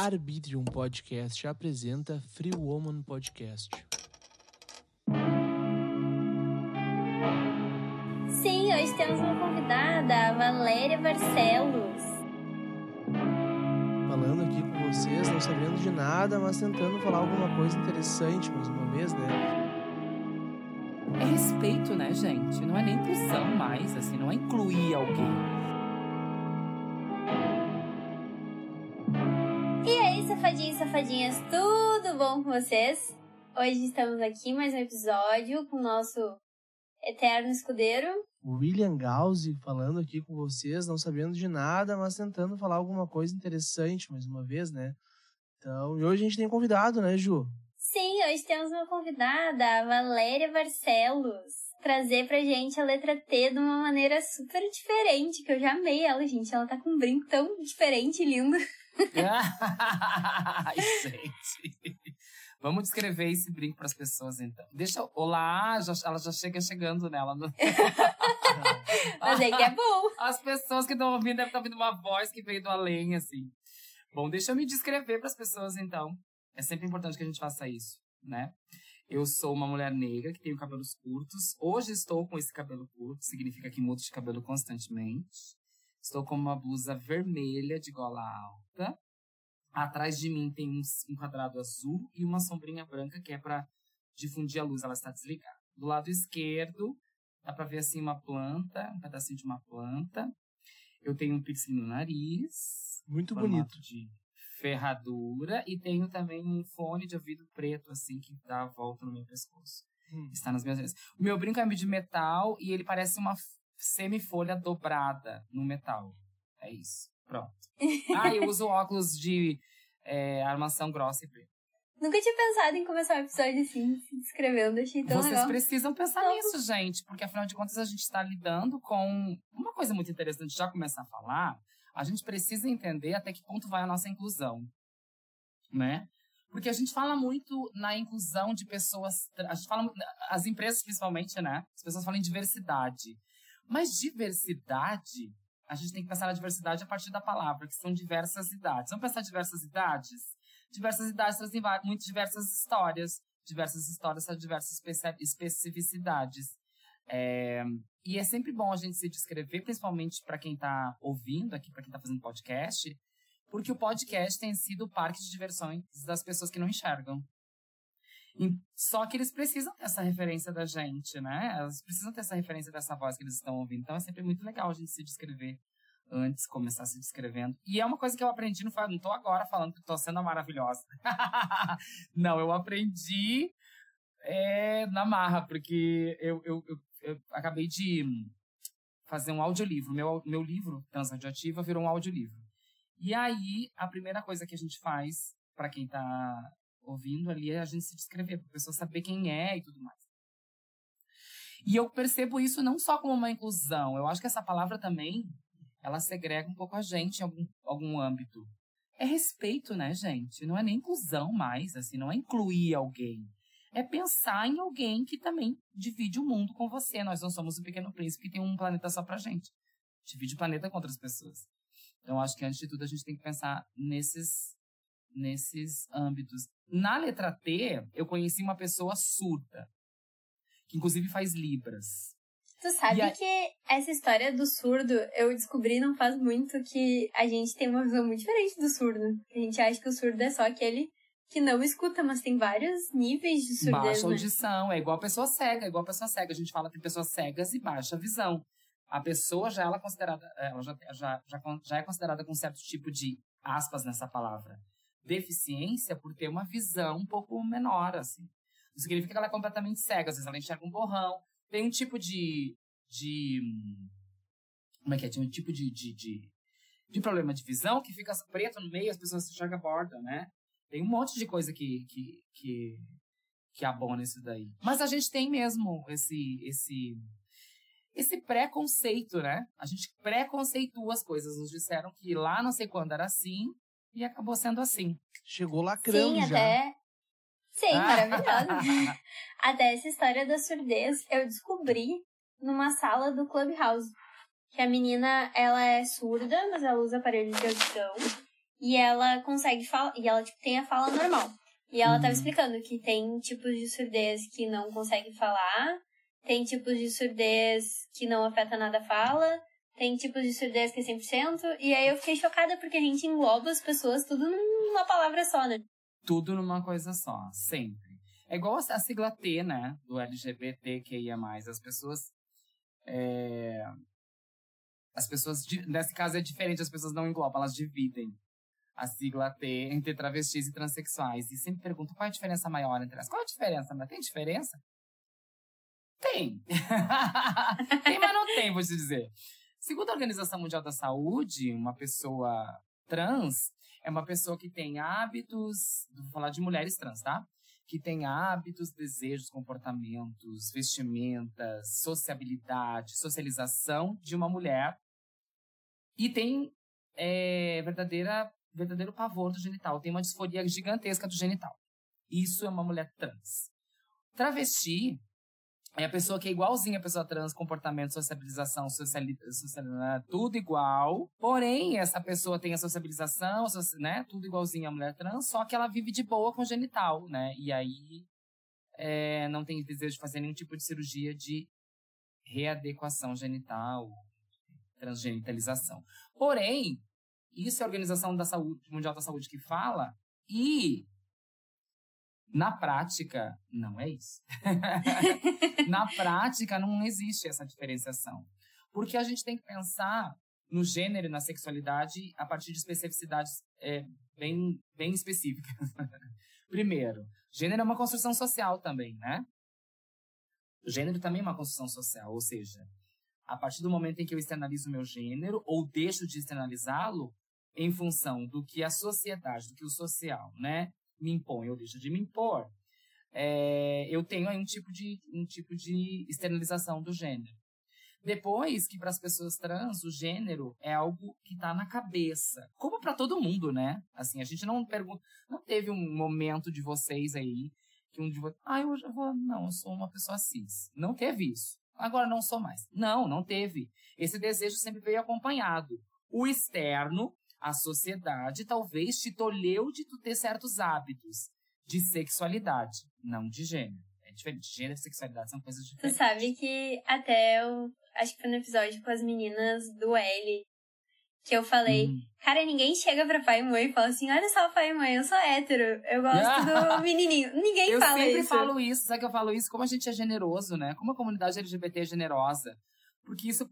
Arbitrium Podcast apresenta Free Woman Podcast. Sim, hoje temos uma convidada, a Valéria Barcelos. Falando aqui com vocês, não sabendo de nada, mas tentando falar alguma coisa interessante mais uma vez, né? É respeito, né, gente? Não é nem inclusão mais, assim, não é incluir alguém. Safadinhas, tudo bom com vocês? Hoje estamos aqui mais um episódio com o nosso eterno escudeiro. William Gauzy falando aqui com vocês, não sabendo de nada, mas tentando falar alguma coisa interessante mais uma vez, né? Então, e hoje a gente tem convidado, né, Ju? Sim, hoje temos uma convidada, a Valéria Barcelos, trazer pra gente a letra T de uma maneira super diferente, que eu já amei ela, gente. Ela tá com um brinco tão diferente e lindo. Ai, gente. Vamos descrever esse brinco para as pessoas, então. Deixa. Olá, já, ela já chega chegando nela. No... Mas é que é bom. As pessoas que estão ouvindo devem estar ouvindo uma voz que veio do além, assim. Bom, deixa eu me descrever para as pessoas, então. É sempre importante que a gente faça isso, né? Eu sou uma mulher negra que tenho cabelos curtos. Hoje estou com esse cabelo curto, significa que mudo de cabelo constantemente. Estou com uma blusa vermelha de gola alta. Atrás de mim tem um, um quadrado azul e uma sombrinha branca que é para difundir a luz. Ela está desligada. Do lado esquerdo, dá para ver assim uma planta, um pedacinho de uma planta. Eu tenho um piercing no nariz. Muito bonito. De ferradura. E tenho também um fone de ouvido preto, assim, que dá a volta no meu pescoço. Hum. Está nas minhas O meu brinco é de metal e ele parece uma semifolha dobrada no metal. É isso. Pronto. Ah, eu uso óculos de é, armação grossa e preta. Nunca tinha pensado em começar um episódio assim, se descrevendo. Achei tão Vocês legal. precisam pensar nisso, gente, porque afinal de contas a gente está lidando com uma coisa muito interessante. Já começar a falar, a gente precisa entender até que ponto vai a nossa inclusão, né? Porque a gente fala muito na inclusão de pessoas, a gente fala as empresas principalmente, né? As pessoas falam em diversidade. Mas diversidade, a gente tem que pensar na diversidade a partir da palavra, que são diversas idades. Vamos pensar diversas idades? Diversas idades trazem muito diversas histórias. Diversas histórias trazem diversas especificidades. É, e é sempre bom a gente se descrever, principalmente para quem está ouvindo aqui, para quem está fazendo podcast, porque o podcast tem sido o parque de diversões das pessoas que não enxergam. Só que eles precisam ter essa referência da gente, né? Elas precisam ter essa referência dessa voz que eles estão ouvindo. Então é sempre muito legal a gente se descrever antes, começar se descrevendo. E é uma coisa que eu aprendi, não, tô agora falando que tô sendo maravilhosa. não, eu aprendi é, na marra, porque eu, eu, eu, eu, acabei de fazer um audiolivro. Meu, meu livro, Transradioativa, virou um audiolivro. E aí, a primeira coisa que a gente faz, para quem tá ouvindo ali é a gente se descrever, para a pessoa saber quem é e tudo mais. E eu percebo isso não só como uma inclusão, eu acho que essa palavra também, ela segrega um pouco a gente em algum, algum âmbito. É respeito, né, gente? Não é nem inclusão mais, assim, não é incluir alguém. É pensar em alguém que também divide o mundo com você. Nós não somos o pequeno príncipe que tem um planeta só pra gente. Divide o planeta com outras pessoas. Então, acho que antes de tudo a gente tem que pensar nesses nesses âmbitos. Na letra T, eu conheci uma pessoa surda, que inclusive faz libras. Tu sabe a... que essa história do surdo, eu descobri não faz muito que a gente tem uma visão muito diferente do surdo. A gente acha que o surdo é só aquele que não escuta, mas tem vários níveis de surdez. Baixa né? audição, é igual a pessoa cega, é igual a pessoa cega. A gente fala que tem pessoas cegas e baixa visão. A pessoa já, ela é considerada, ela já, já, já, já é considerada com um certo tipo de aspas nessa palavra deficiência por ter uma visão um pouco menor, assim. Não significa que ela é completamente cega, às vezes ela enxerga um borrão. Tem um tipo de. de como é que é? Tem um tipo de, de, de, de problema de visão que fica preto no meio as pessoas enxergam a borda, né? Tem um monte de coisa que, que, que, que abona isso daí. Mas a gente tem mesmo esse, esse, esse preconceito, né? A gente preconceitua as coisas. Nos disseram que lá não sei quando era assim, e acabou sendo assim. Chegou lacrando Sim, já. até. Sim, maravilhosa. até essa história da surdez eu descobri numa sala do Clubhouse. Que a menina, ela é surda, mas ela usa aparelho de audição. e ela consegue falar, e ela tipo, tem a fala normal. E ela tava Uhum. explicando que tem tipos de surdez que não consegue falar, tem tipos de surdez que não afeta nada a fala, tem tipos de surdez que é 100%, e aí eu fiquei chocada porque a gente engloba as pessoas tudo numa palavra só, né? Tudo numa coisa só, sempre. É igual a sigla T, né? Do LGBTQIA+. As pessoas... é, As pessoas... Nesse caso é diferente, as pessoas não englobam, elas dividem a sigla T entre travestis e transexuais. E sempre pergunto qual é a diferença maior entre elas. Qual é a diferença? Mas tem diferença? Tem. tem, mas não tem, vou te dizer. Segundo a Organização Mundial da Saúde, uma pessoa trans é uma pessoa que tem hábitos, vou falar de mulheres trans, tá? Que tem hábitos, desejos, comportamentos, vestimentas, sociabilidade, socialização de uma mulher e tem é, verdadeira, verdadeiro pavor do genital, tem uma disforia gigantesca do genital. Isso é uma mulher trans. Travesti é a pessoa que é igualzinha a pessoa trans, comportamento, sociabilização, sociali sociali- tudo igual. Porém, essa pessoa tem a sociabilização, soci- né? Tudo igualzinho à mulher trans, só que ela vive de boa com genital, né? E aí é, não tem desejo de fazer nenhum tipo de cirurgia de readequação genital, transgenitalização. Porém, isso é a Organização da Saúde, Mundial da Saúde que fala, e na prática, não é isso. na prática, não existe essa diferenciação. Porque a gente tem que pensar no gênero e na sexualidade a partir de especificidades é, bem, bem específicas. Primeiro, gênero é uma construção social também, né? O gênero também é uma construção social, ou seja, a partir do momento em que eu externalizo o meu gênero ou deixo de externalizá-lo em função do que a sociedade, do que o social, né, me impõe ou deixa de me impor, é, eu tenho aí um tipo de um tipo de externalização do gênero. Depois que para as pessoas trans o gênero é algo que está na cabeça, como para todo mundo, né? Assim, a gente não pergunta, não teve um momento de vocês aí que um de vocês, ah, eu vou, não, eu sou uma pessoa cis. Não teve isso. Agora não sou mais. Não, não teve. Esse desejo sempre veio acompanhado. O externo, a sociedade, talvez te tolheu de tu ter certos hábitos de sexualidade, não de gênero. É diferente. Gênero e sexualidade são coisas Tu diferentes. sabe que até eu acho que foi no episódio com as meninas do L que eu falei, Hum. cara, ninguém chega pra pai e mãe e fala assim, olha só, pai e mãe, eu sou hétero, eu gosto do menininho. Ninguém Eu fala sempre isso. falo isso, sabe que eu falo isso? Como a gente é generoso, né? Como a comunidade LGBT é generosa. Porque isso,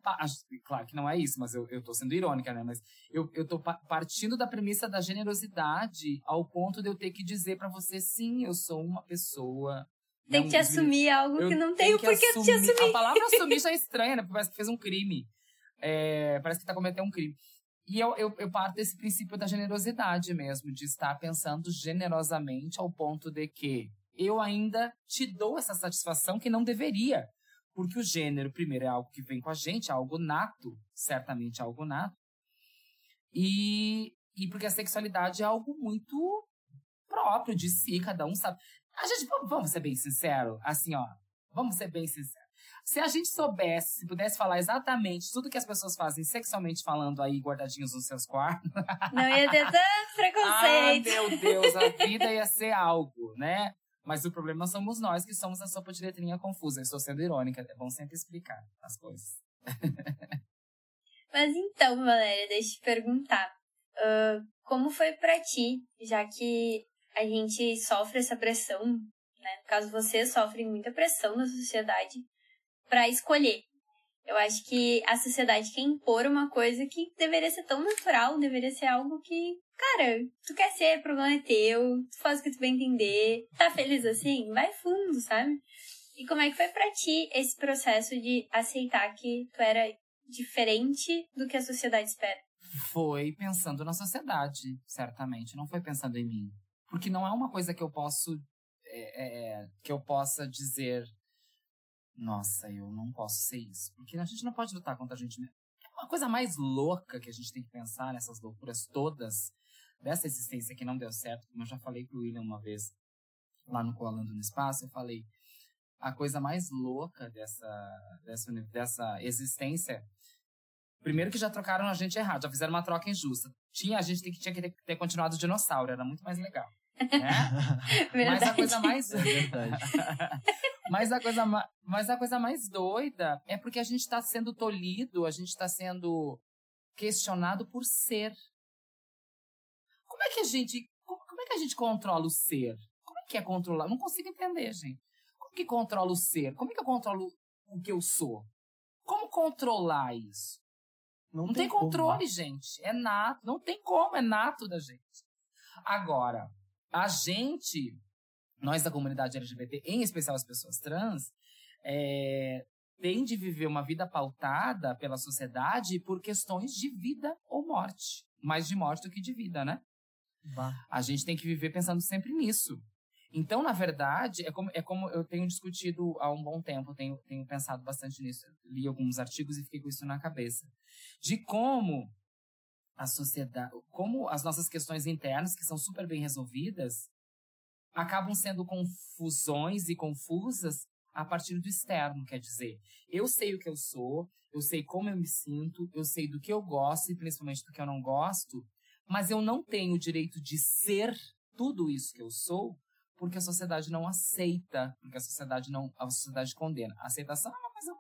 claro que não é isso, mas eu, eu tô sendo irônica, né? Mas eu, eu tô pa- partindo da premissa da generosidade ao ponto de eu ter que dizer pra você, sim, eu sou uma pessoa. Tem não que te assumir algo eu que não tenho tem o que te assumir- assumir. A palavra assumir já é estranha, né? Porque parece que fez um crime. É, parece que tá cometendo um crime. E eu, eu, eu parto desse princípio da generosidade mesmo, de estar pensando generosamente ao ponto de que eu ainda te dou essa satisfação que não deveria. Porque o gênero, primeiro, é algo que vem com a gente, é algo nato, certamente é algo nato. E, e porque a sexualidade é algo muito próprio de si, cada um sabe. A gente, vamos- ser bem sinceros, assim, ó, vamos ser bem sinceros. Se a gente soubesse, se pudesse falar exatamente tudo que as pessoas fazem sexualmente falando aí, guardadinhos nos seus quartos, Não ia ter tanto ah, preconceito. meu Deus, a vida ia ser algo, né? Mas o problema somos nós que somos a sopa de letrinha confusa. Estou sendo irônica, é bom sempre explicar as coisas. Mas então, Valéria, deixa eu te perguntar. ah, como foi pra ti, já que a gente sofre essa pressão, né? No caso, você sofre muita pressão da sociedade pra escolher. Eu acho que a sociedade quer impor uma coisa que deveria ser tão natural, deveria ser algo que, cara, tu quer ser, o problema é teu, tu faz o que tu vai entender, tá feliz assim? Vai fundo, sabe? E como é que foi pra ti esse processo de aceitar que tu era diferente do que a sociedade espera? Foi pensando na sociedade, certamente. Não foi pensando em mim. Porque não é uma coisa que eu posso. é, é, que eu possa dizer. Nossa, eu não posso ser isso. Porque a gente não pode lutar contra a gente mesmo. É uma coisa mais louca que a gente tem que pensar nessas loucuras todas dessa existência que não deu certo. Como eu já falei pro William uma vez, lá no Colando no Espaço, eu falei. A coisa mais louca dessa, dessa, dessa existência Primeiro que já trocaram a gente errado, já fizeram uma troca injusta. Tinha, a gente que tinha que ter, ter continuado dinossauro, era muito mais legal. Né? mas a coisa mais. É verdade. mas, a coisa ma... mas a coisa mais doida é porque a gente está sendo tolhido, a gente está sendo questionado por ser. Como é que a gente. Como é que a gente controla o ser? Como é que é controlar? Não consigo entender, gente. Como que controla o ser? Como é que eu controlo o que eu sou? Como controlar isso? Não, não tem, tem, controle, como. gente. É nato. Não tem como, é nato da gente. Agora, a gente, nós da comunidade LGBT, em especial as pessoas trans, é, tem de viver uma vida pautada pela sociedade por questões de vida ou morte. Mais de morte do que de vida, né? Bah. A gente tem que viver pensando sempre nisso. Então, na verdade, é como, é como eu tenho discutido há um bom tempo, tenho, tenho pensado bastante nisso. Li alguns artigos e fiquei com isso na cabeça. De como a sociedade, como as nossas questões internas, que são super bem resolvidas, acabam sendo confusões e confusas a partir do externo, quer dizer, eu sei o que eu sou, eu sei como eu me sinto, eu sei do que eu gosto e principalmente do que eu não gosto, mas eu não tenho o direito de ser tudo isso que eu sou, porque a sociedade não aceita, porque a sociedade não, a sociedade condena. A aceitação é uma coisa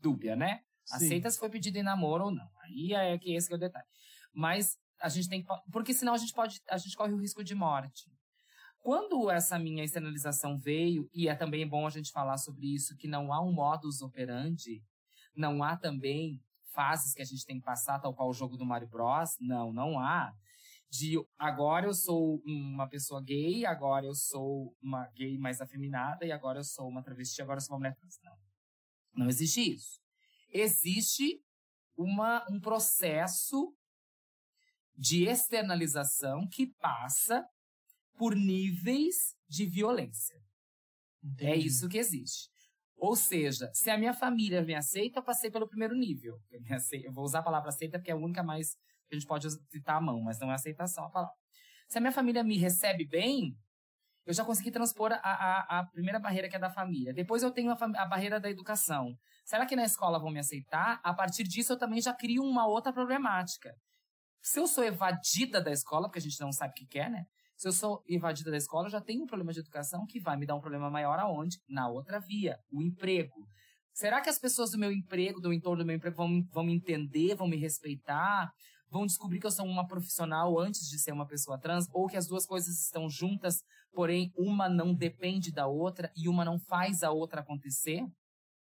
dúbia, né? Sim. Aceita se foi pedido em namoro ou não. Aí é que esse que é o detalhe. Mas a gente tem que, porque senão a gente pode, a gente corre o risco de morte. Quando essa minha externalização veio, e é também bom a gente falar sobre isso, que não há um modus operandi, não há também fases que a gente tem que passar, tal qual o jogo do Mario Bros. Não, não há de agora eu sou uma pessoa gay, agora eu sou uma gay mais afeminada e agora eu sou uma travesti, agora eu sou uma mulher trans. Não. Não existe isso. Existe uma, um processo de externalização que passa por níveis de violência. É Entendi. É isso que existe. Ou seja, se a minha família me aceita, eu passei pelo primeiro nível. Eu vou usar a palavra aceita porque é a única mais a gente pode citar a mão, mas não é aceitação a palavra. Se a minha família me recebe bem, eu já consegui transpor a, a, a primeira barreira que é da família. Depois eu tenho a, a, barreira da educação. Será que na escola vão me aceitar? A partir disso eu também já crio uma outra problemática. Se eu sou evadida da escola, porque a gente não sabe o que quer, né? Se eu sou evadida da escola, eu já tenho um problema de educação que vai me dar um problema maior aonde? Na outra via, o emprego. Será que as pessoas do meu emprego, do entorno do meu emprego, vão, vão me entender, vão me respeitar? vão descobrir que eu sou uma profissional antes de ser uma pessoa trans, ou que as duas coisas estão juntas, porém uma não depende da outra e uma não faz a outra acontecer.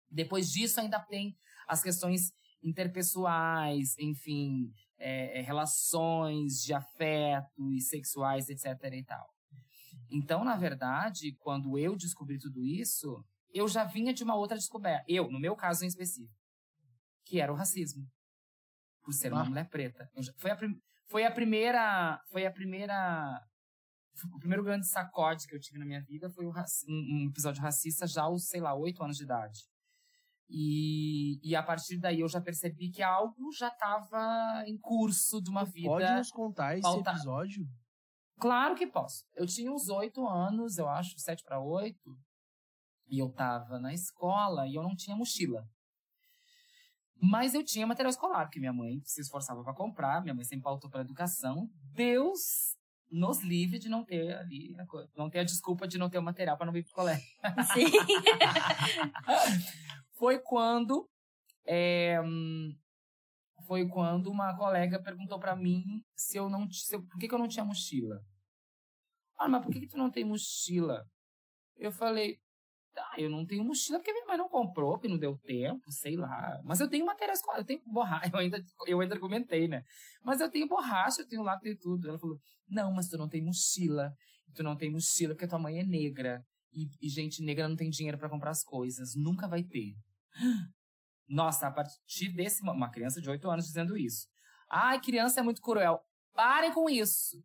Depois disso, ainda tem as questões interpessoais, enfim, é, é relações de afeto e sexuais, etc. e tal. Então, na verdade, quando eu descobri tudo isso, eu já vinha de uma outra descoberta. Eu, no meu caso em específico, que era o racismo por ser uma ah. mulher preta. Já, foi, a foi a primeira. Foi a primeira. O primeiro grande sacode que eu tive na minha vida foi um, um episódio racista já aos, sei lá, oito anos de idade. E, e a partir daí eu já percebi que algo já estava em curso de uma vida. Pode nos contar esse pauta... episódio? Claro que posso. Eu tinha uns oito anos, eu acho, sete para oito. E eu tava na escola e eu não tinha mochila. Mas eu tinha material escolar, porque minha mãe se esforçava para comprar, minha mãe sempre pautou para educação. Deus nos livre de não ter ali, não ter a desculpa de não ter o material para não vir pro colégio. Sim. foi quando é, foi quando uma colega perguntou para mim se eu não se eu, por que, que eu não tinha mochila. Ah, mas por que, que tu não tem mochila? Eu falei, ah, eu não tenho mochila porque minha mãe não comprou, porque não deu tempo, sei lá. Mas eu tenho material escolar, eu tenho borracha, eu ainda, eu ainda argumentei, né? Mas eu tenho borracha, eu tenho lá, tenho tudo. Ela falou, não, mas tu não tem mochila. Tu não tem mochila porque tua mãe é negra. E, e gente negra não tem dinheiro para comprar as coisas. Nunca vai ter. Nossa, a partir desse... Uma criança de 8 anos dizendo isso. Ai, criança é muito cruel. Parem com isso.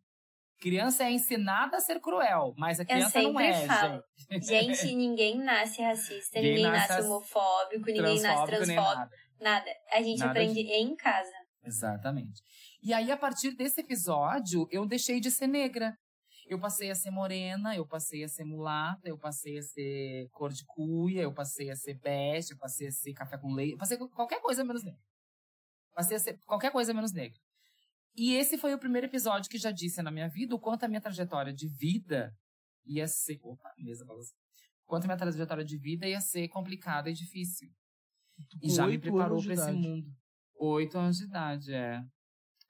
Criança é ensinada a ser cruel, mas a criança não é, falo. gente. Gente, ninguém nasce racista, ninguém, ninguém nasce, nasce homofóbico, ninguém nasce transfóbico. Nada. nada. A gente nada aprende de... em casa. Exatamente. E aí, a partir desse episódio, eu deixei de ser negra. Eu passei a ser morena, eu passei a ser mulata, eu passei a ser cor de cuia, eu passei a ser bege, eu passei a ser café com leite, eu passei qualquer coisa menos negra. Passei a ser qualquer coisa menos negra. E esse foi o primeiro episódio que já disse na minha vida o quanto a minha trajetória de vida ia ser. Opa, mesa balançando. O quanto a minha trajetória de vida ia ser complicada e difícil. E já me preparou para esse mundo. Oito anos de idade, é.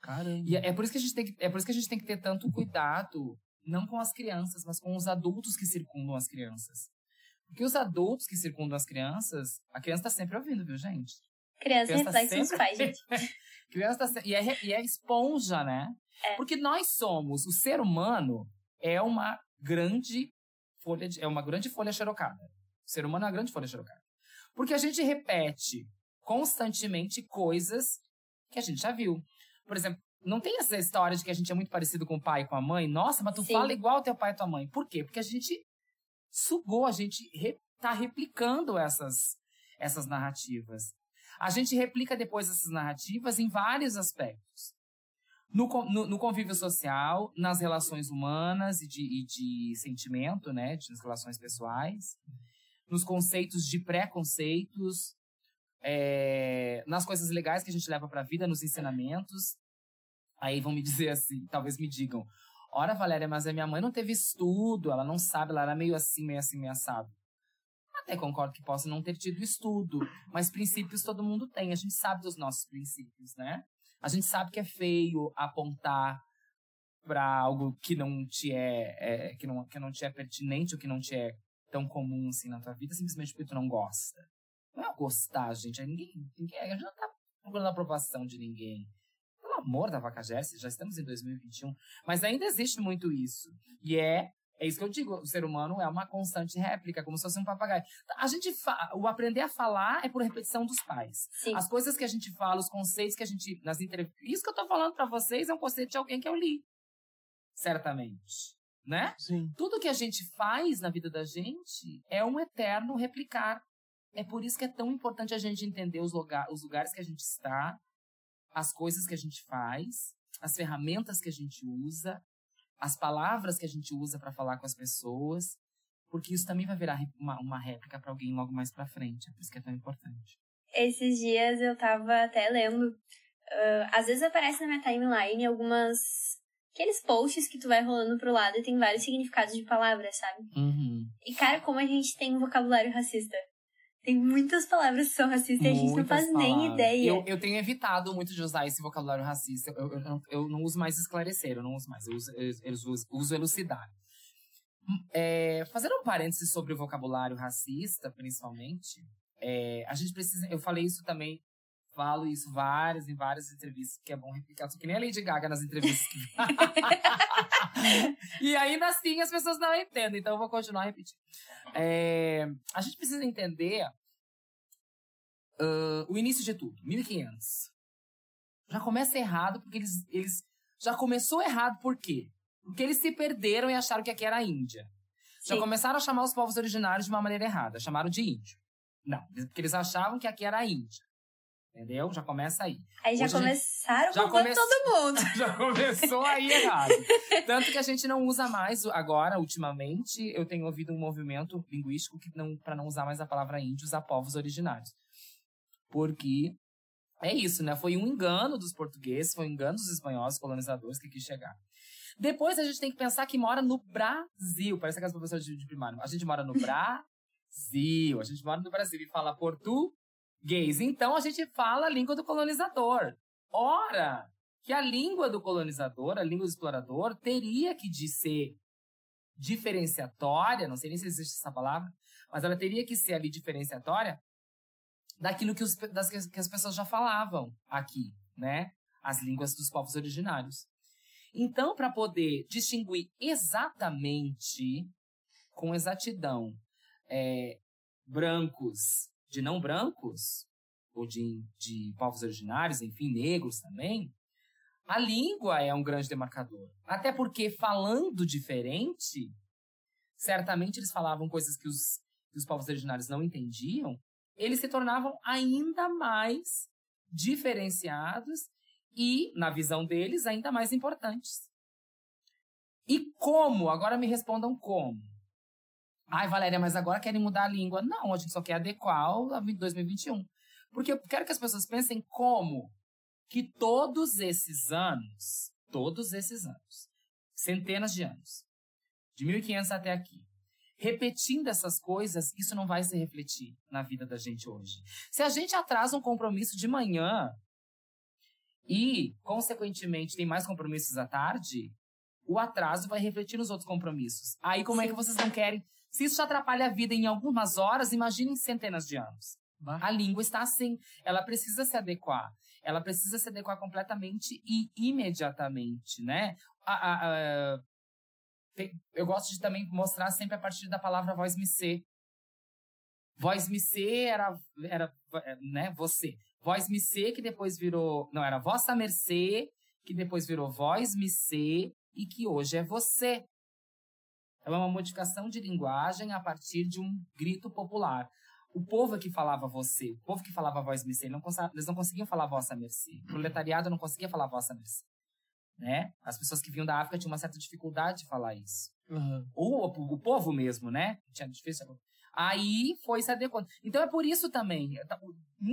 Caramba. E é por isso que a gente tem que, é por isso que a gente tem que ter tanto cuidado, não com as crianças, mas com os adultos que circundam as crianças. Porque os adultos que circundam as crianças, a criança tá sempre ouvindo, viu, gente? Criança, criança reflete sempre... pais, gente. criança tá se... e, é, e é esponja, né? É. Porque nós somos, o ser humano é uma grande folha, de, é uma grande folha xerocada. O ser humano é uma grande folha xerocada. Porque a gente repete constantemente coisas que a gente já viu. Por exemplo, não tem essa história de que a gente é muito parecido com o pai e com a mãe? Nossa, mas tu Sim. fala igual teu pai e tua mãe. Por quê? Porque a gente sugou, a gente re, tá replicando essas, essas narrativas. A gente replica depois essas narrativas em vários aspectos. No, no, no convívio social, nas relações humanas e de, e de sentimento, né? Nas relações pessoais. Nos conceitos de preconceitos. É, nas coisas legais que a gente leva para a vida, nos ensinamentos. Aí vão me dizer assim, talvez me digam, ora Valéria, mas a minha mãe não teve estudo, ela não sabe, ela era meio assim, meio assim, meio assado. Até concordo que possa não ter tido estudo, mas princípios todo mundo tem, a gente sabe dos nossos princípios, né? A gente sabe que é feio apontar para algo que não te é, é, que não que não te é pertinente ou que não te é tão comum assim na tua vida simplesmente porque tu não gosta. Não é gostar, gente, é ninguém, ninguém a gente não tá procurando a aprovação de ninguém amor da vaca Jesse, já estamos em 2021, mas ainda existe muito isso. E é é isso que eu digo, o ser humano é uma constante réplica, como se fosse um papagaio. A gente o aprender a falar é por repetição dos pais. Sim. As coisas que a gente fala, os conceitos que a gente nas entrevistas, isso que eu tô falando para vocês é um conceito de alguém que eu li. Certamente, né? Sim. Tudo que a gente faz na vida da gente é um eterno replicar. É por isso que é tão importante a gente entender os, lugar, os lugares que a gente está, as coisas que a gente faz, as ferramentas que a gente usa, as palavras que a gente usa para falar com as pessoas, porque isso também vai virar uma, uma réplica para alguém logo mais para frente. É por isso que é tão importante. Esses dias eu tava até lendo. Uh, às vezes aparece na minha timeline algumas. Aqueles posts que tu vai rolando pro lado e tem vários significados de palavras, sabe? Uhum. E, cara, como a gente tem um vocabulário racista. Tem muitas palavras que são racistas e a gente não faz palavras. nem ideia. Eu, eu tenho evitado muito de usar esse vocabulário racista. Eu, eu, eu não uso mais esclarecer, eu não uso mais. Eu uso, eu, uso, uso elucidar. É, fazendo um parênteses sobre o vocabulário racista, principalmente, é, a gente precisa. Eu falei isso também, falo isso várias em várias entrevistas, que é bom replicar. Só que nem a Lady Gaga nas entrevistas. e ainda assim as pessoas não entendem, então eu vou continuar repetindo. É, a gente precisa entender uh, o início de tudo, 1500. Já começa errado porque eles, eles. Já começou errado por quê? Porque eles se perderam e acharam que aqui era a Índia. Já Sim. começaram a chamar os povos originários de uma maneira errada, chamaram de índio. Não, porque eles achavam que aqui era a Índia. Entendeu? Já começa aí. Aí já Hoje começaram já come... todo mundo. já começou aí errado. Tanto que a gente não usa mais agora, ultimamente, eu tenho ouvido um movimento linguístico que não para não usar mais a palavra índio, usar povos originários. Porque é isso, né? Foi um engano dos portugueses, foi um engano dos espanhóis colonizadores que quis chegar. Depois a gente tem que pensar que mora no Brasil. Parece aquelas professoras de, de primário. A gente mora no Brasil. A gente mora no Brasil e fala português gays. Então a gente fala a língua do colonizador. Ora, que a língua do colonizador, a língua do explorador, teria que de ser diferenciatória, não sei nem se existe essa palavra, mas ela teria que ser ali diferenciatória daquilo que, os, das, que as pessoas já falavam aqui, né? As línguas dos povos originários. Então, para poder distinguir exatamente, com exatidão, é, brancos de não brancos, ou de, de povos originários, enfim, negros também, a língua é um grande demarcador. Até porque, falando diferente, certamente eles falavam coisas que os, que os povos originários não entendiam, eles se tornavam ainda mais diferenciados e, na visão deles, ainda mais importantes. E como? Agora me respondam como. Ai, Valéria, mas agora querem mudar a língua. Não, a gente só quer adequar a 2021. Porque eu quero que as pessoas pensem como que todos esses anos, todos esses anos, centenas de anos, de 1500 até aqui, repetindo essas coisas, isso não vai se refletir na vida da gente hoje. Se a gente atrasa um compromisso de manhã e, consequentemente, tem mais compromissos à tarde, o atraso vai refletir nos outros compromissos. Aí, como Sim. é que vocês não querem? Se isso atrapalha a vida em algumas horas, imaginem centenas de anos. Bah. A língua está assim. Ela precisa se adequar. Ela precisa se adequar completamente e imediatamente, né? A, a, a, eu gosto de também mostrar sempre a partir da palavra voz me ser. Voz me ser era, era né, você. Voz me ser que depois virou. Não, era vossa mercê, que depois virou voz me ser e que hoje é você. É uma modificação de linguagem a partir de um grito popular. O povo que falava você, o povo que falava voz mercê, não, eles não conseguiam falar vossa mercê. O proletariado não conseguia falar vossa mercê né? As pessoas que vinham da África tinham uma certa dificuldade de falar isso. Uhum. Ou o, o, povo mesmo, né? Tinha difícil. Aí foi se adequando. Então é por isso também, tá,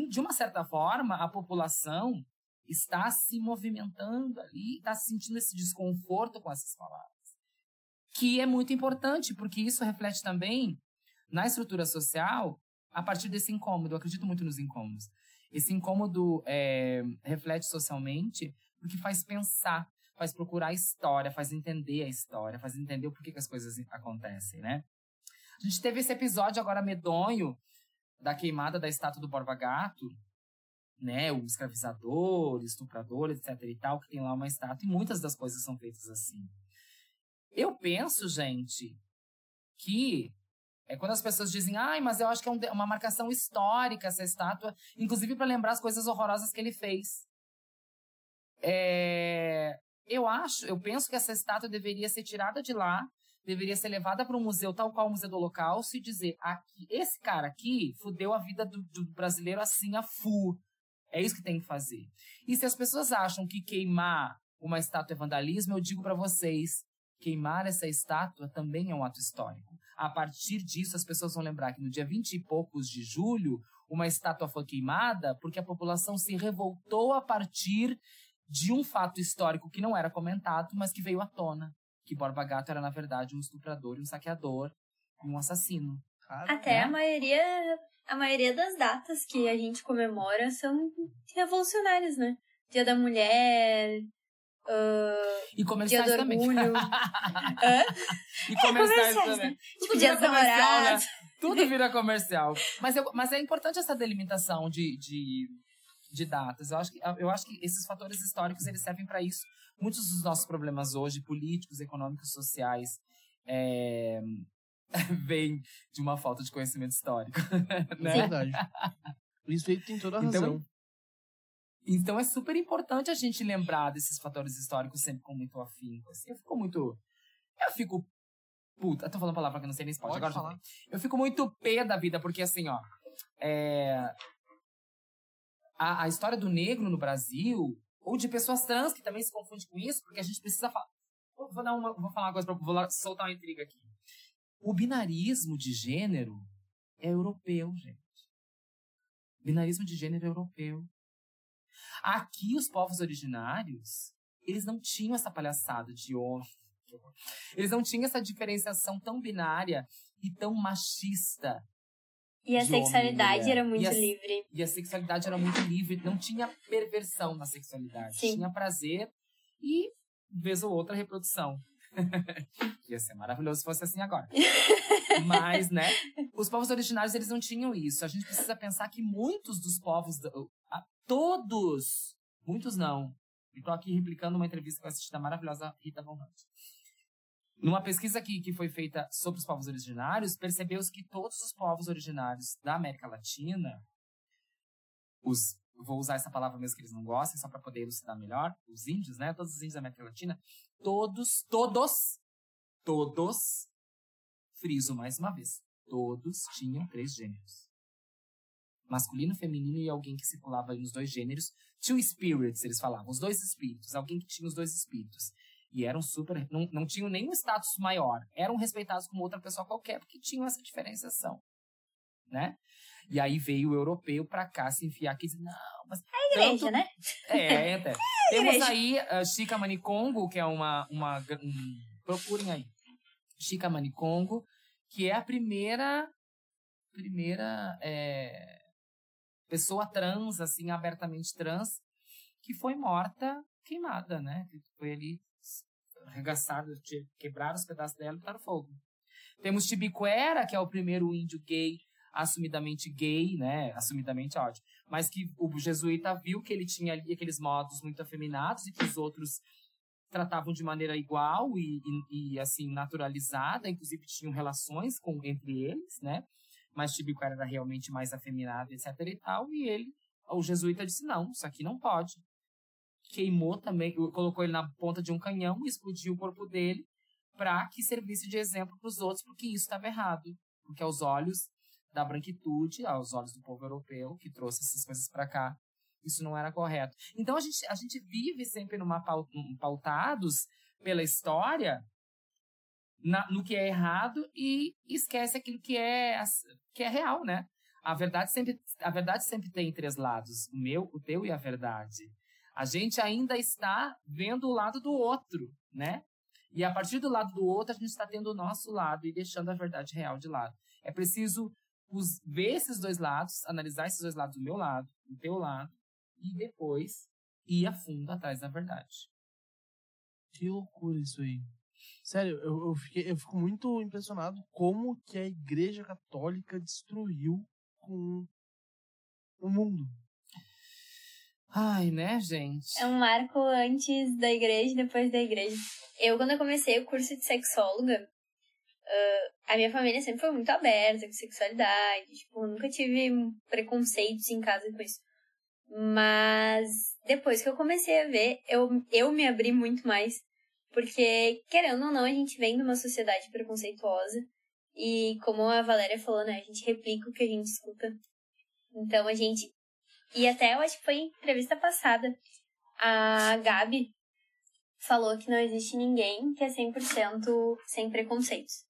de uma certa forma, a população está se movimentando ali, está sentindo esse desconforto com essas palavras. Que é muito importante, porque isso reflete também na estrutura social a partir desse incômodo. Eu acredito muito nos incômodos. Esse incômodo é, reflete socialmente porque faz pensar, faz procurar a história, faz entender a história, faz entender o porquê que as coisas acontecem, né? A gente teve esse episódio agora medonho da queimada da estátua do Borba Gato, né? O escravizador, estuprador, etc e tal, que tem lá uma estátua, e muitas das coisas são feitas assim. Eu penso, gente, que é quando as pessoas dizem, ai, mas eu acho que é uma marcação histórica essa estátua, inclusive para lembrar as coisas horrorosas que ele fez. É, eu acho, eu penso que essa estátua deveria ser tirada de lá, deveria ser levada para um museu tal qual o Museu do Holocausto e dizer: aqui, esse cara aqui fudeu a vida do, do brasileiro assim a fu. É isso que tem que fazer. E se as pessoas acham que queimar uma estátua é vandalismo, eu digo para vocês: queimar essa estátua também é um ato histórico. A partir disso, as pessoas vão lembrar que no dia 20 e poucos de julho, uma estátua foi queimada porque a população se revoltou a partir de um fato histórico que não era comentado, mas que veio à tona. Que Borba Gato era, na verdade, um estuprador, um saqueador, um assassino. Até né? a maioria a maioria das datas que a gente comemora são revolucionárias, né? Dia da Mulher, uh, e comerciais dia do também. Orgulho. e comerciais, é, também. Tipo, dia dos Né? Tudo vira comercial. Mas, eu, mas é importante essa delimitação de, de de datas. Eu acho que, eu acho que esses fatores históricos eles servem para isso. Muitos dos nossos problemas hoje, políticos, econômicos, sociais, é, vêm de uma falta de conhecimento histórico. né? É verdade. Isso aí tem toda a então, razão. Então é super importante a gente lembrar desses fatores históricos sempre com muito afinco. Assim. Eu fico muito. Eu fico. Puta, eu tô falando palavra que eu não sei nem se pode. Agora falar. Eu fico muito pé da vida, porque assim, ó. É, a, a história do negro no Brasil, ou de pessoas trans que também se confundem com isso, porque a gente precisa falar. Vou, dar uma, vou falar uma coisa para vou soltar uma intriga aqui. O binarismo de gênero é europeu, gente. Binarismo de gênero é europeu. Aqui, os povos originários, eles não tinham essa palhaçada de homem. Eles não tinham essa diferenciação tão binária e tão machista e a sexualidade era muito e a, livre. E a sexualidade era muito livre, não tinha perversão na sexualidade. Sim. Tinha prazer e, vez ou outra, reprodução. Ia ser maravilhoso se fosse assim agora. Mas, né, os povos originários, eles não tinham isso. A gente precisa pensar que muitos dos povos, todos, muitos não. Estou aqui replicando uma entrevista que eu assisti da maravilhosa Rita Von Hunt. Numa pesquisa que, que foi feita sobre os povos originários, percebeu-se que todos os povos originários da América Latina, os, vou usar essa palavra mesmo que eles não gostem, só para poder elucidar melhor, os índios, né? Todos os índios da América Latina, todos, todos, todos, friso mais uma vez, todos tinham três gêneros. Masculino, feminino e alguém que circulava nos dois gêneros. Two spirits, eles falavam, os dois espíritos, alguém que tinha os dois espíritos. E eram super. Não, não tinham nenhum status maior. Eram respeitados como outra pessoa qualquer, porque tinham essa diferenciação. né? E aí veio o europeu para cá se enfiar aqui e dizer, não, mas... É a igreja, tanto... né? É, é, é. Temos igreja. aí a Chica Manicongo, que é uma... uma um... Procurem aí. Chica Manicongo, que é a primeira... Primeira é, pessoa trans, assim, abertamente trans, que foi morta queimada, né? Que foi ali arregaçada, quebraram os pedaços dela e botaram fogo. Temos Tibiquera, que é o primeiro índio gay, assumidamente gay, né? Assumidamente ótimo. Mas que o jesuíta viu que ele tinha ali aqueles modos muito afeminados e que os outros tratavam de maneira igual e, e, e assim, naturalizada, inclusive tinham relações com entre eles, né? Mas Tibiquera era realmente mais afeminado, etc e tal, e ele, o jesuíta disse, não, isso aqui não pode queimou também, colocou ele na ponta de um canhão explodiu o corpo dele para que servisse de exemplo para os outros, porque isso estava errado. Porque aos olhos da branquitude, aos olhos do povo europeu que trouxe essas coisas para cá, isso não era correto. Então a gente, a gente vive sempre numa pautados pela história na, no que é errado e esquece aquilo que é que é real, né? A verdade sempre a verdade sempre tem três lados, o meu, o teu e a verdade. A gente ainda está vendo o lado do outro, né? E a partir do lado do outro, a gente está tendo o nosso lado e deixando a verdade real de lado. É preciso os, ver esses dois lados, analisar esses dois lados, o meu lado, o teu lado, e depois ir a fundo atrás da verdade. Que loucura isso aí. Sério, eu, eu, fiquei, eu fico muito impressionado como que a Igreja Católica destruiu com o mundo. Ai, né, gente? É um marco antes da igreja e depois da igreja. Eu, quando eu comecei o curso de sexóloga, uh, a minha família sempre foi muito aberta com sexualidade. Tipo, nunca tive preconceitos em casa com isso. Mas depois que eu comecei a ver, eu, eu me abri muito mais. Porque, querendo ou não, a gente vem de uma sociedade preconceituosa. E como a Valéria falou, né? A gente replica o que a gente escuta. Então a gente e até eu acho que foi em entrevista passada, a Gabi falou que não existe ninguém que é 100% sem preconceitos.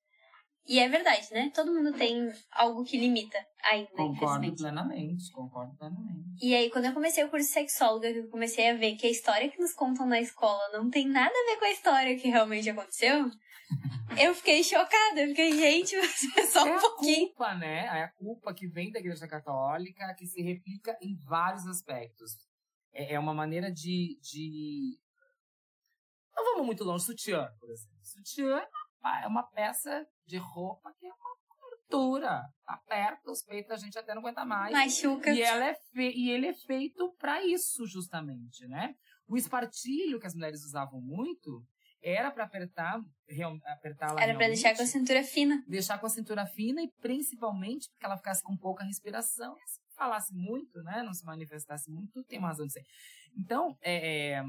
E é verdade, né? Todo mundo tem algo que limita ainda. Concordo plenamente, concordo plenamente. E aí, quando eu comecei o curso de sexóloga, eu comecei a ver que a história que nos contam na escola não tem nada a ver com a história que realmente aconteceu, eu fiquei chocada. Eu fiquei, gente, é só um é pouquinho. a culpa, né? É a culpa que vem da Igreja Católica, que se replica em vários aspectos. É, é uma maneira de, de. Não vamos muito longe. Sutiã, por exemplo. Sutiã é uma peça de roupa que é uma cultura. Aperta os peitos, a gente até não aguenta mais. Machuca. E, ela é fe... e ele é feito para isso, justamente, né? O espartilho que as mulheres usavam muito era para apertar, real, apertar Era para deixar com a cintura fina. Deixar com a cintura fina e principalmente porque ela ficasse com pouca respiração. Se falasse muito, né, não se manifestasse muito, tem uma razão de ser. Então, é, é,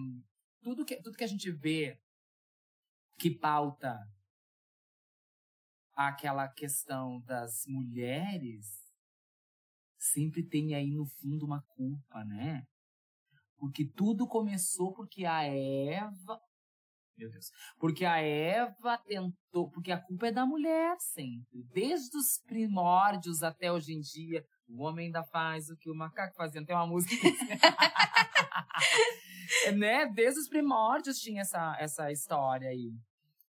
tudo, que, tudo que a gente vê que pauta aquela questão das mulheres sempre tem aí no fundo uma culpa, né? Porque tudo começou porque a Eva, meu Deus. Porque a Eva tentou. Porque a culpa é da mulher sempre. Desde os primórdios até hoje em dia. O homem ainda faz o que o macaco fazia. Tem uma música. né? Desde os primórdios tinha essa, essa história aí.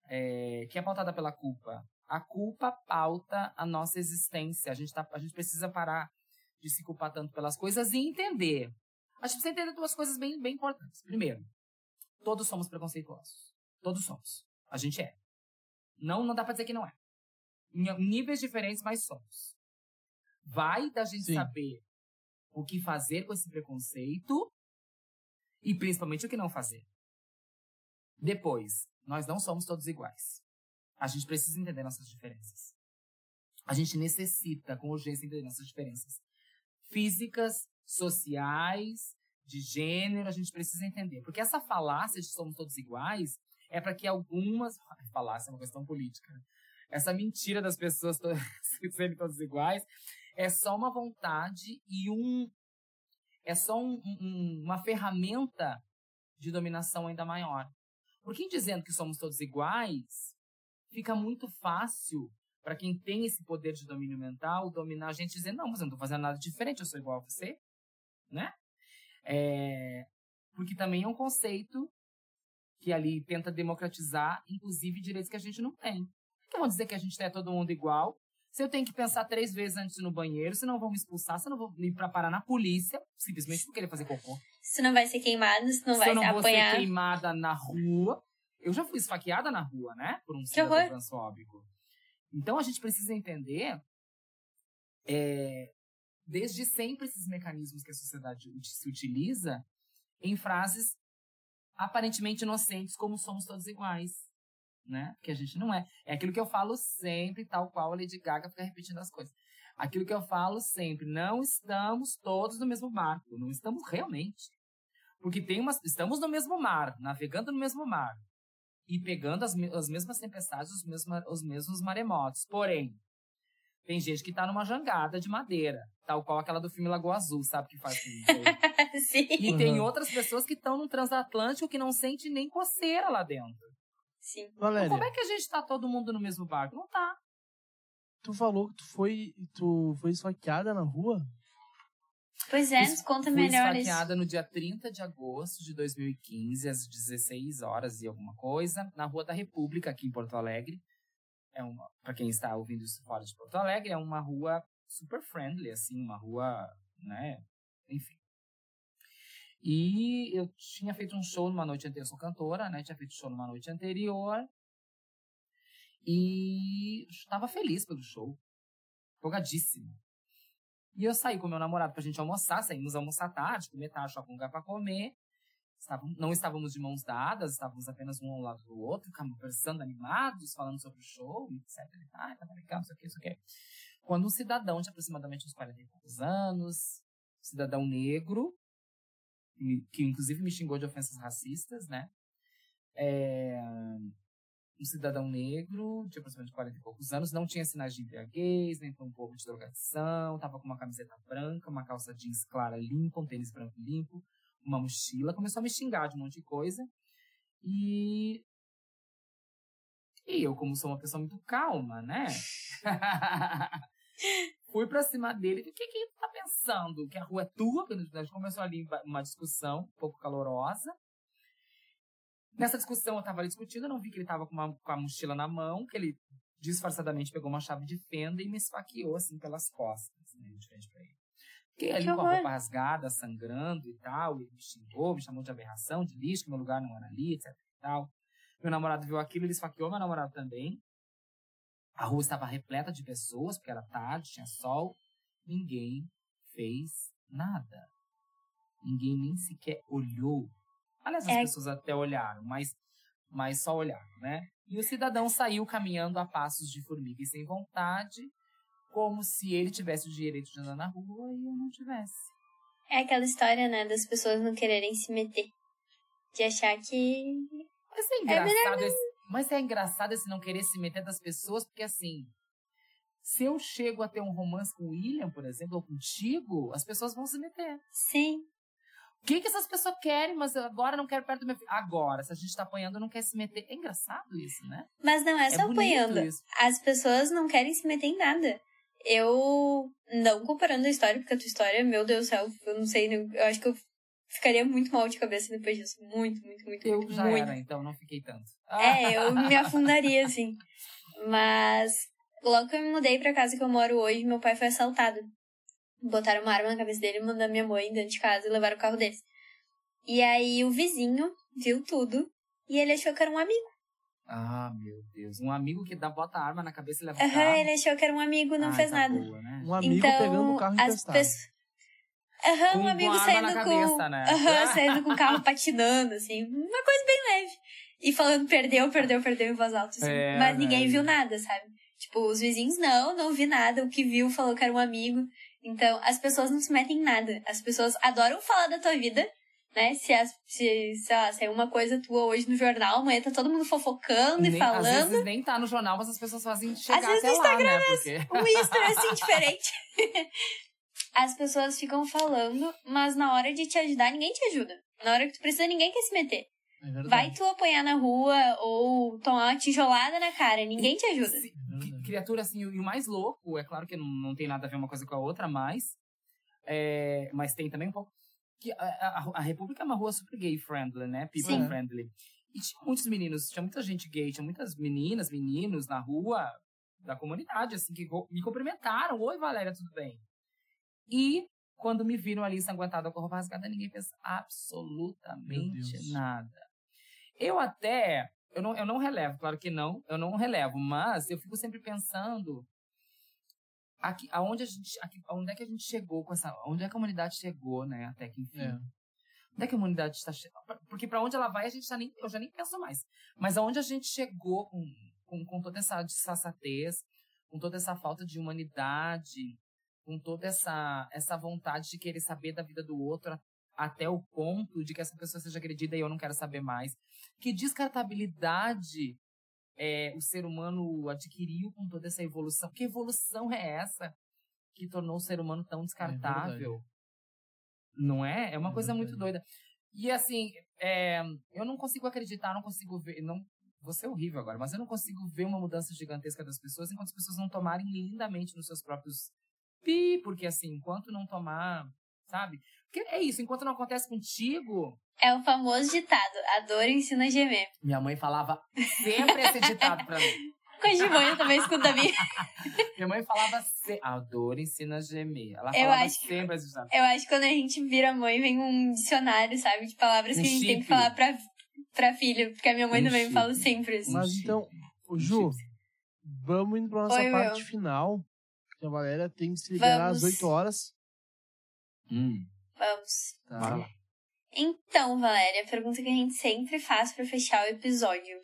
É, que é pautada pela culpa. A culpa pauta a nossa existência. A gente, tá, a gente precisa parar de se culpar tanto pelas coisas e entender. A gente precisa entender duas coisas bem, bem importantes. Primeiro, todos somos preconceituosos. Todos somos. A gente é. Não, não dá pra dizer que não é. Em níveis diferentes, mas somos. Vai da gente Sim. saber o que fazer com esse preconceito e principalmente o que não fazer. Depois, nós não somos todos iguais. A gente precisa entender nossas diferenças. A gente necessita, com urgência, entender nossas diferenças físicas, sociais, de gênero, a gente precisa entender. Porque essa falácia de somos todos iguais é para que algumas. Falácia é uma questão política. Né? Essa mentira das pessoas serem todas iguais é só uma vontade e um. É só um, um, uma ferramenta de dominação ainda maior. Porque em dizendo que somos todos iguais, fica muito fácil para quem tem esse poder de domínio mental, dominar a gente e dizer, não, mas eu não tô fazendo nada diferente, eu sou igual a você, né? É, porque também é um conceito que ali tenta democratizar, inclusive, direitos que a gente não tem. que vão dizer que a gente é todo mundo igual? Se eu tenho que pensar três vezes antes no banheiro, se não vão me expulsar, se não vou me preparar na polícia, simplesmente por querer fazer cocô. Se não vai ser queimado, se não se vai eu não ser vou ser queimada na rua. Eu já fui esfaqueada na rua, né? Por um cidadão transfóbico. Então a gente precisa entender é, desde sempre esses mecanismos que a sociedade se utiliza em frases aparentemente inocentes, como somos todos iguais. Né? Que a gente não é. É aquilo que eu falo sempre, tal qual a Lady Gaga fica repetindo as coisas. Aquilo que eu falo sempre, não estamos todos no mesmo barco, não estamos realmente. Porque tem umas, estamos no mesmo mar, navegando no mesmo mar e pegando as, as mesmas tempestades, os mesmos, os mesmos maremotos. Porém, tem gente que tá numa jangada de madeira, tal qual aquela do filme Lagoa Azul, sabe que faz. Sim, E tem Uhum. outras pessoas que estão no transatlântico que não sente nem coceira lá dentro. sim. Então, Valéria, como é que a gente tá todo mundo no mesmo barco? Não tá. tu falou que tu foi, tu foi esfaqueada na rua? Pois é, Fui- nos conta Fui melhor isso. esfaqueada no dia 30 de agosto de 2015, às 16 horas e alguma coisa, na Rua da República, aqui em Porto Alegre. É uma, para quem está ouvindo isso fora de Porto Alegre, é uma rua super friendly, assim, uma rua, né, enfim. E eu tinha feito um show numa noite anterior, eu sou cantora, né, tinha feito show numa noite anterior. E estava feliz pelo show. Empolgadíssima. E eu saí com meu namorado pra gente almoçar, saímos almoçar tarde, comer tarde, só com um lugar pra comer. Estavam, não estávamos de mãos dadas, estávamos apenas um ao lado do outro, conversando animados, falando sobre o show, etc. Ah, tá legal, não sei o que, isso aqui. Quando um cidadão de aproximadamente uns 40 e poucos anos, cidadão negro, que inclusive me xingou de ofensas racistas, né? É, um cidadão negro de aproximadamente 40 e poucos anos, não tinha sinais de embriaguez, nem um pouco de drogação, tava com uma camiseta branca, uma calça jeans clara limpa, um tênis branco limpo, uma mochila, começou a me xingar de um monte de coisa. E e eu, como sou uma pessoa muito calma, né? Fui pra cima dele. O que que ele tá pensando? Que a rua é tua? Porque a gente começou ali uma discussão um pouco calorosa. Nessa discussão, eu tava ali discutindo, eu não vi que ele tava com, uma, com a mochila na mão, que ele disfarçadamente pegou uma chave de fenda e me esfaqueou, assim, pelas costas, né, de frente pra ele. Fiquei ali com a roupa rasgada, sangrando e tal, ele me xingou, me chamou de aberração, de lixo, que meu lugar não era ali, etc e tal. Meu namorado viu aquilo, ele esfaqueou meu namorado também. A rua estava repleta de pessoas, porque era tarde, tinha sol. Ninguém fez nada. Ninguém nem sequer olhou. Aliás, as É. pessoas até olharam, mas, mas só olharam, né? E o cidadão saiu caminhando a passos de formiga e sem vontade, como se ele tivesse o direito de andar na rua e eu não tivesse. É aquela história, né, das pessoas não quererem se meter. De achar que. Mas é engraçado esse, mas é engraçado esse não querer se meter das pessoas, porque assim, se eu chego a ter um romance com o William, por exemplo, ou contigo, as pessoas vão se meter. Sim. O que, que essas pessoas querem, mas eu agora não quero perto do meu filho? Agora, se a gente tá apanhando, não quer se meter. É engraçado isso, né? Mas não é só bonito apanhando. isso. As pessoas não querem se meter em nada. Eu, não comparando a história, porque a tua história, meu Deus do céu, eu não sei, eu acho que eu ficaria muito mal de cabeça depois disso. Muito, muito, muito, Eu muito. já muito. era, então não fiquei tanto. É, eu me afundaria, assim. Mas logo que eu me mudei pra casa que eu moro hoje, meu pai foi assaltado. Botaram uma arma na cabeça dele, mandaram minha mãe dentro de casa e levaram o carro deles. E aí o vizinho viu tudo e ele achou que era um amigo. Ah, meu Deus. Um amigo que dá, bota a arma na cabeça e leva o Aham, carro. ele achou que era um amigo, não Ai, fez tá nada. boa, né? Um amigo então, pegando o carro as emprestado. pessoas. Aham, um amigo saindo com. cabeça, né? Aham, saindo com o carro patinando, assim. Uma coisa bem leve. E falando perdeu, perdeu, perdeu em voz alta, assim. É, Mas ninguém velho. viu nada, sabe? Tipo, os vizinhos, não, não vi nada. O que viu falou que era um amigo. Então, as pessoas não se metem em nada. As pessoas adoram falar da tua vida, né? Se, as, se sei lá, saiu uma coisa tua hoje no jornal, amanhã tá todo mundo fofocando e Nem- Às falando. vezes nem tá no jornal, mas as pessoas fazem chegar vezes até no lá, né? Porque... um history assim diferente. As pessoas ficam falando, mas na hora de te ajudar, ninguém te ajuda. Na hora que tu precisa, ninguém quer se meter. É. Vai tu apanhar na rua ou tomar uma tijolada na cara, ninguém te ajuda. Que- criatura, assim, e o mais louco, é claro que não, não tem nada a ver uma coisa com a outra, mas. é, mas tem também um pouco. Que a, a, a República é uma rua super gay friendly, né? People Sim. friendly. E tinha muitos meninos, tinha muita gente gay, tinha muitas meninas, meninos na rua da comunidade, assim, que me cumprimentaram. Oi, Valéria, tudo bem? E quando me viram ali ensanguentada com a roupa rasgada, ninguém pensa Meu absolutamente nada. Eu até, eu não, eu não relevo, claro que não, eu não relevo, mas eu fico sempre pensando aqui, aonde a gente, aqui, aonde é que a gente chegou com essa, onde é que a comunidade chegou, né, até que enfim. É. Onde é que a comunidade está chegando? Porque para onde ela vai, a gente já nem, eu já nem penso mais. Mas aonde a gente chegou com, com, com toda essa disfarçatez, com toda essa falta de humanidade, com toda essa, essa vontade de querer saber da vida do outro até o ponto de que essa pessoa seja agredida e eu não quero saber mais. Que descartabilidade é, o ser humano adquiriu com toda essa evolução? Que evolução é essa que tornou o ser humano tão descartável? não é? É uma É coisa muito doida. E assim, é, eu não consigo acreditar, não consigo ver, não, vou ser horrível agora, mas eu não consigo ver uma mudança gigantesca das pessoas enquanto as pessoas não tomarem lindamente nos seus próprios pi, porque assim, enquanto não tomar, sabe? Porque é isso, enquanto não acontece contigo, É o famoso ditado: a dor ensina a gemer. minha mãe falava sempre esse ditado pra mim. Com a Giovanna também escuta a minha. Minha mãe falava sempre, a dor ensina a gemer. Ela Eu falava acho que- sempre esse ditado. Eu acho que quando a gente vira mãe, vem um dicionário, sabe? De palavras Um que a gente tem que chip. falar pra, pra filho. Porque a minha mãe Um também me chip. fala sempre isso. Mas então, o Ju, vamos indo pra nossa Oi, parte meu. final. Que a Valéria tem que se liberar às Vamos. 8 horas. Hum, Vamos. Tá. Então, Valéria, a pergunta que a gente sempre faz pra fechar o episódio.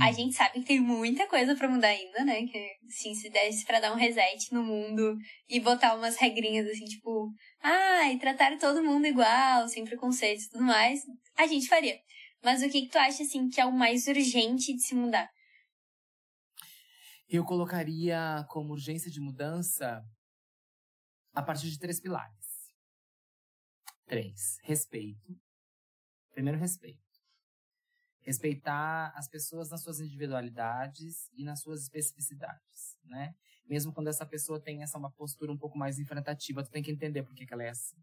A Hum. gente sabe que tem muita coisa pra mudar ainda, né? Que, assim, se desse pra dar um reset no mundo e botar umas regrinhas, assim, tipo... Ai, tratar todo mundo igual, sem preconceitos e tudo mais, a gente faria. Mas o que, que tu acha, assim, que é o mais urgente de se mudar? Eu colocaria como urgência de mudança a partir de três pilares. Três. Respeito. Primeiro, respeito. Respeitar as pessoas nas suas individualidades e nas suas especificidades, né? Mesmo quando essa pessoa tem essa uma postura um pouco mais enfrentativa, tu tem que entender por que, que ela é assim.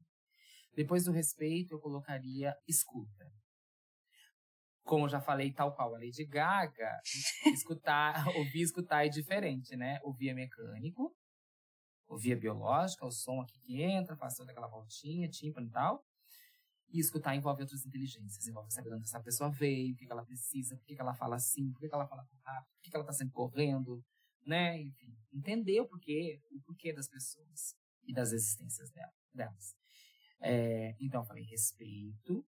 Depois do respeito, eu colocaria escuta. Como eu já falei, tal qual a Lady Gaga, escutar, ouvir escutar é diferente, né? Ouvir é mecânico, ouvir biológico, é o som aqui que entra, toda aquela voltinha, tímpano e tal. E escutar envolve outras inteligências, envolve saber de onde essa pessoa veio, o que, ela precisa, por que, ela fala assim, por que, ela fala rápido, por que, ela tá sempre correndo, né? Enfim, entender o porquê, o porquê das pessoas e das existências dela- delas. É, então, eu falei respeito,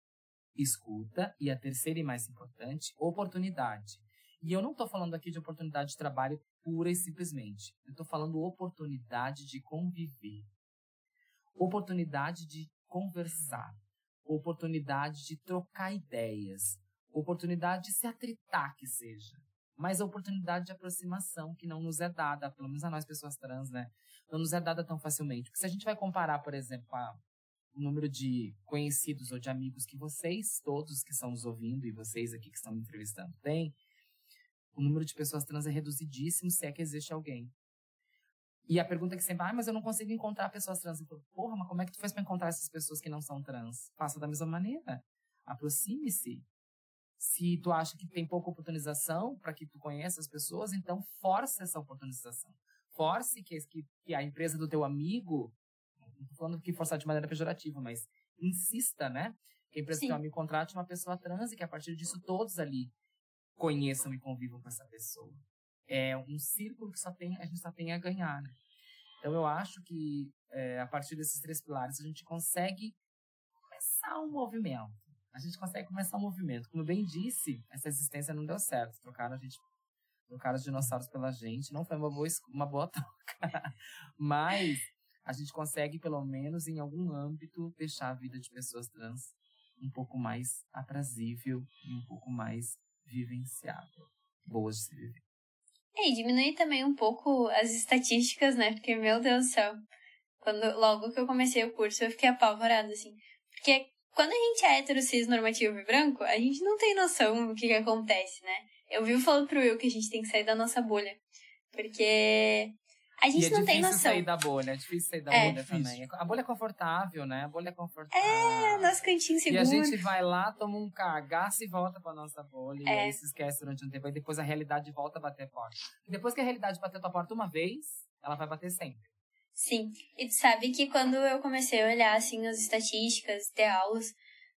escuta e a terceira e mais importante, oportunidade. E eu não estou falando aqui de oportunidade de trabalho pura e simplesmente. Eu estou falando oportunidade de conviver, oportunidade de conversar, oportunidade de trocar ideias, oportunidade de se atritar que seja, mas a oportunidade de aproximação que não nos é dada, pelo menos a nós pessoas trans, né? Não nos é dada tão facilmente. Porque se a gente vai comparar, por exemplo, a, o número de conhecidos ou de amigos que vocês, todos que estão nos ouvindo e vocês aqui que estão me entrevistando, têm, o número de pessoas trans é reduzidíssimo se é que existe alguém. E a pergunta que sempre, ah, mas eu não consigo encontrar pessoas trans. Porra, mas como é que tu fez para encontrar essas pessoas que não são trans? Faça da mesma maneira. Aproxime-se. Se tu acha que tem pouca oportunização para que tu conheça as pessoas, então force essa oportunização. Force que, que, que a empresa do teu amigo, não tô falando que forçar de maneira pejorativa, mas insista, né? Que a empresa do Sim. teu amigo contrate uma pessoa trans e que a partir disso todos ali conheçam e convivam com essa pessoa. É um círculo que só tem, a gente só tem a ganhar, né? Então eu acho que é, a partir desses três pilares a gente consegue começar um movimento. A gente consegue começar um movimento. Como bem disse, essa existência não deu certo. Trocaram a gente, trocaram os dinossauros pela gente. Não foi uma boa, uma boa troca. Mas a gente consegue, pelo menos em algum âmbito, deixar a vida de pessoas trans um pouco mais aprazível e um pouco mais vivenciável. Boas de se viver. E diminuir também um pouco as estatísticas, né? Porque, meu Deus do céu, quando, logo que eu comecei o curso, eu fiquei apavorada, assim. Porque quando a gente é hétero, cis, normativo e branco, a gente não tem noção do que, que acontece, né? Eu vivo falando pro Will que a gente tem que sair da nossa bolha. Porque a gente e é não tem difícil noção. sair da bolha, é difícil sair da É. bolha Difícil. também. A bolha é confortável, né? A bolha é confortável. É, nosso cantinho E seguro. a gente vai lá, toma um cagaço e volta pra nossa bolha. E É. aí se esquece durante um tempo. Aí depois a realidade volta a bater a porta. E depois que a realidade bater a tua porta uma vez, ela vai bater sempre. Sim. E tu sabe que quando eu comecei a olhar, assim, as estatísticas, ter aulas,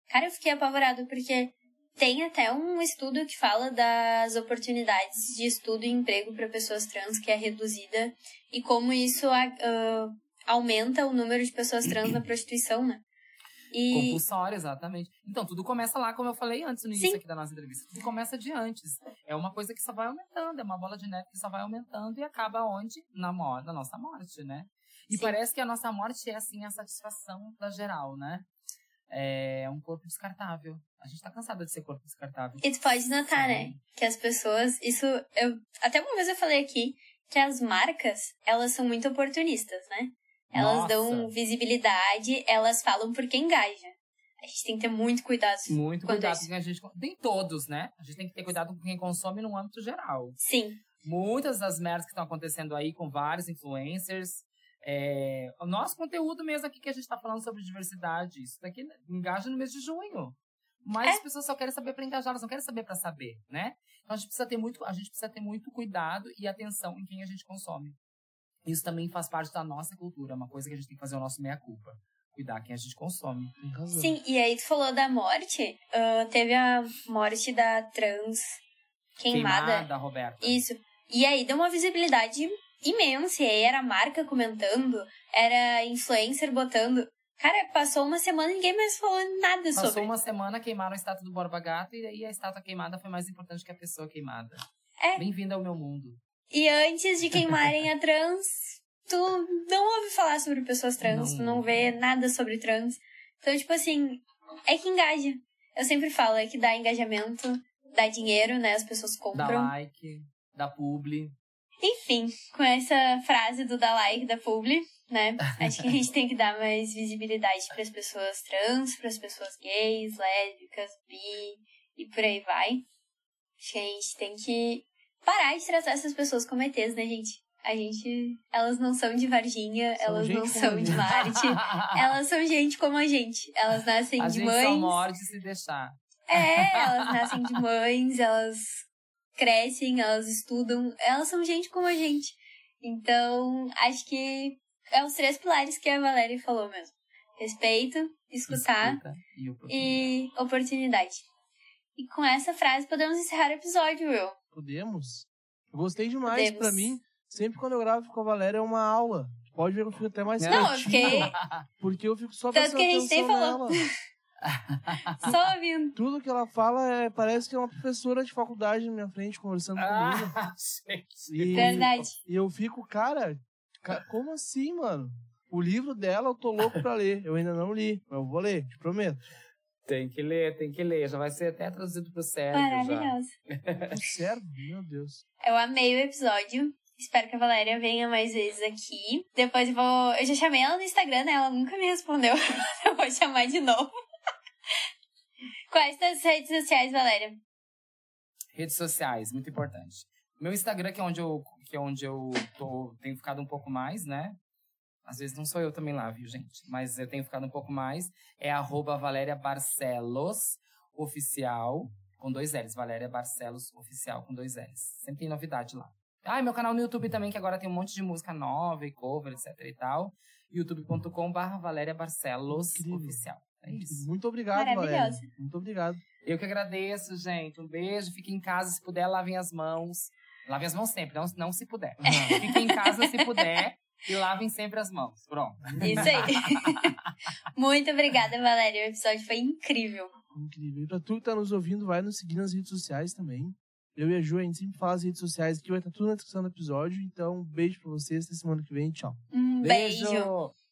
cara, eu fiquei apavorada porque tem até um estudo que fala das oportunidades de estudo e emprego para pessoas trans que é reduzida e como isso ah, aumenta o número de pessoas trans na prostituição, né? E Compulsório, exatamente. Então, tudo começa lá, como eu falei antes no início Sim. aqui da nossa entrevista. Tudo começa de antes. É uma coisa que só vai aumentando, é uma bola de neve que só vai aumentando e acaba onde? Na, mo- na nossa morte, né? E Sim. parece que a nossa morte é, assim, a satisfação da geral, né? É um corpo descartável. A gente tá cansada de ser corpo descartável. E tu pode notar, né? Que as pessoas. Isso. Eu, até uma vez eu falei aqui que as marcas, elas são muito oportunistas, né? Elas Nossa. dão visibilidade, elas falam porque engaja. A gente tem que ter muito cuidado. Muito cuidado isso. com quem a gente. Nem todos, né? A gente tem que ter cuidado com quem consome no âmbito geral. Sim, Muitas das merdas que estão acontecendo aí com vários influencers. É, o nosso conteúdo mesmo aqui que a gente tá falando sobre diversidade, isso daqui engaja no mês de junho. Mas É. as pessoas só querem saber para engajar, elas não querem saber para saber, né? Então a gente precisa ter muito, a gente precisa ter muito cuidado e atenção em quem a gente consome. Isso também faz parte da nossa cultura, é uma coisa que a gente tem que fazer o nosso meia culpa, cuidar quem a gente consome. Sim. E aí tu falou da morte. ah, teve a morte da trans queimada. Queimada, Roberta. Isso. E aí deu uma visibilidade imensa. E aí era marca comentando, era influencer botando. Cara, passou uma semana e ninguém mais falou nada Passou sobre. uma semana, queimaram a estátua do Borba Gato e aí a estátua queimada foi mais importante que a pessoa queimada. É. Bem-vindo ao meu mundo. E antes de queimarem a trans, tu não ouve falar sobre pessoas trans, Não. tu não vê nada sobre trans. Então, tipo assim, é que engaja. Eu sempre falo, é que dá engajamento, dá dinheiro, né? As pessoas Dá compram. like, dá publi. Enfim, com essa frase do like da publi, né? Acho que a gente tem que dar mais visibilidade para as pessoas trans, para as pessoas gays, lésbicas, bi e por aí vai. Acho que a gente tem que parar de tratar essas pessoas como ETs, né, gente? A gente. Elas não são de Varginha, São elas não são de. Marte. Elas são gente como a gente. Elas nascem a de gente mães. só morde se deixar. É, elas nascem de mães, elas crescem, elas estudam, elas são gente como a gente. Então, acho que é os três pilares que a Valéria falou mesmo. Respeito, escutar Escuta e oportunidade. e oportunidade. E com essa frase podemos encerrar o episódio, Will. Podemos? Eu gostei demais. Pra mim, sempre quando eu gravo com a Valéria é uma aula. Pode ver que eu fico até mais Não, eu quietinho, fiquei- Porque eu fico só Tanto prestando que a gente atenção nela. Só ouvindo. Tudo que ela fala é, parece que é uma professora de faculdade na minha frente conversando comigo. Ah, gente. E, Verdade. e eu fico, cara, ca- como assim, mano? O livro dela eu tô louco pra ler. Eu ainda não li, mas eu vou ler, te prometo. Tem que ler, tem que ler. Já vai ser até traduzido pro cérebro. Maravilhoso. Sério? Meu Deus. Eu amei o episódio. Espero que a Valéria venha mais vezes aqui. Depois eu vou. Eu já chamei ela no Instagram, né? Ela nunca me respondeu. eu vou chamar de novo. Quais as redes sociais, Valéria? Redes sociais, muito importante. Meu Instagram, que é onde eu, que é onde eu tô, tenho ficado um pouco mais, né? Às vezes não sou eu também lá, viu, gente? Mas eu tenho ficado um pouco mais. É arroba Valéria Barcelos Oficial, com dois L's. Valéria Barcelos Oficial, com dois L's. Sempre tem novidade lá. Ah, e meu canal no YouTube também, que agora tem um monte de música nova e cover, etc e tal. youtube.com barra Valéria Barcelos. Oficial. É isso. Muito obrigado, Valéria. Muito obrigado. Eu que agradeço, gente. Um beijo. Fiquem em casa se puder, lavem as mãos. Lavem as mãos sempre, não, não se puder. Fiquem em casa se puder e lavem sempre as mãos. Pronto. Isso aí. Muito obrigada, Valéria. O episódio foi incrível. Incrível. E pra tu que tá nos ouvindo, vai nos seguir nas redes sociais também. Eu e a Ju, a gente sempre fala as redes sociais aqui, vai estar tudo na descrição do episódio. Então, um beijo pra vocês, até semana que vem. Tchau. Um beijo. beijo.